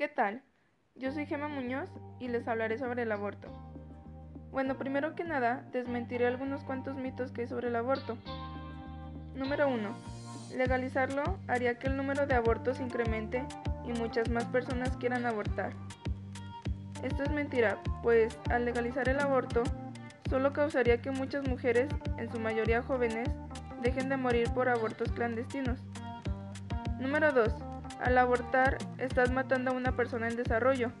¿Qué tal? Yo soy Gema Muñoz y les hablaré sobre el aborto. Bueno, primero que nada, desmentiré algunos cuantos mitos que hay sobre el aborto. Número 1. Legalizarlo haría que el número de abortos incremente y muchas más personas quieran abortar. Esto es mentira, pues al legalizar el aborto, solo causaría que muchas mujeres, en su mayoría jóvenes, dejen de morir por abortos clandestinos. Número 2 al abortar, estás matando a una persona en desarrollo.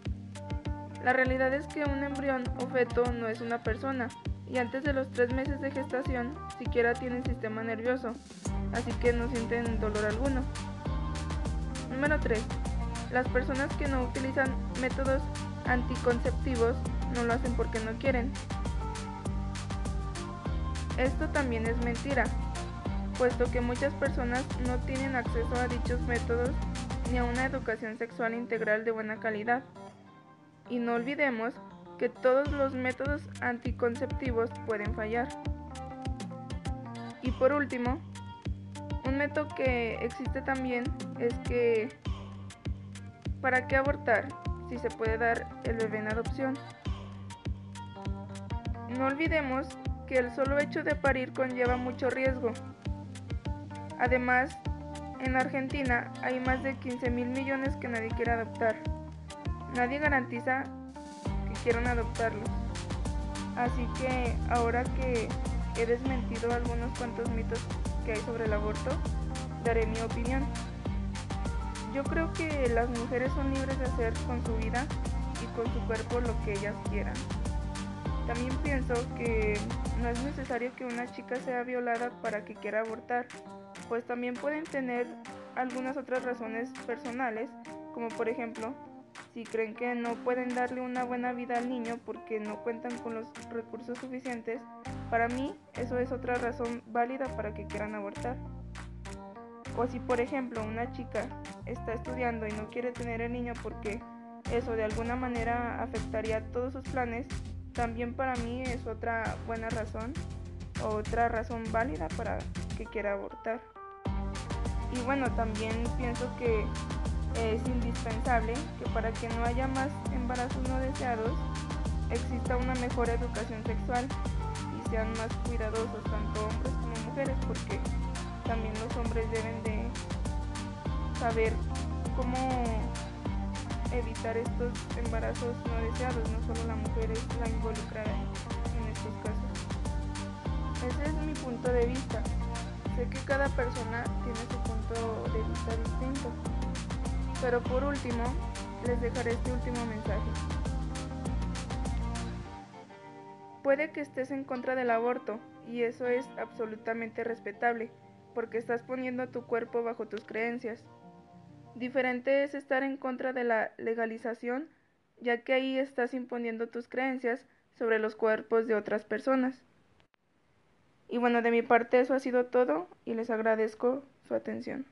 La realidad es que un embrión o feto no es una persona, y antes de los tres meses de gestación siquiera tienen sistema nervioso, así que no sienten dolor alguno. Número 3. Las personas que no utilizan métodos anticonceptivos no lo hacen porque no quieren. Esto también es mentira, puesto que muchas personas no tienen acceso a dichos métodos ni a una educación sexual integral de buena calidad. Y no olvidemos que todos los métodos anticonceptivos pueden fallar. Y por último, un método que existe también es que ¿para qué abortar si se puede dar el bebé en adopción? No olvidemos que el solo hecho de parir conlleva mucho riesgo. Además, en Argentina hay más de 15 mil millones que nadie quiere adoptar. Nadie garantiza que quieran adoptarlos. Así que ahora que he desmentido algunos cuantos mitos que hay sobre el aborto, daré mi opinión. Yo creo que las mujeres son libres de hacer con su vida y con su cuerpo lo que ellas quieran. También pienso que no es necesario que una chica sea violada para que quiera abortar pues también pueden tener algunas otras razones personales, como por ejemplo, si creen que no pueden darle una buena vida al niño porque no cuentan con los recursos suficientes, para mí eso es otra razón válida para que quieran abortar. O si por ejemplo una chica está estudiando y no quiere tener el niño porque eso de alguna manera afectaría todos sus planes, también para mí es otra buena razón o otra razón válida para que quiera abortar. Y bueno, también pienso que es indispensable que para que no haya más embarazos no deseados, exista una mejor educación sexual y sean más cuidadosos tanto hombres como mujeres, porque también los hombres deben de saber cómo evitar estos embarazos no deseados, no solo la mujer es la involucrada en estos casos. Ese es mi punto de vista. Sé que cada persona tiene su punto de vista distinto. Pero por último, les dejaré este último mensaje. Puede que estés en contra del aborto y eso es absolutamente respetable, porque estás poniendo tu cuerpo bajo tus creencias. Diferente es estar en contra de la legalización, ya que ahí estás imponiendo tus creencias sobre los cuerpos de otras personas. Y bueno, de mi parte eso ha sido todo y les agradezco su atención.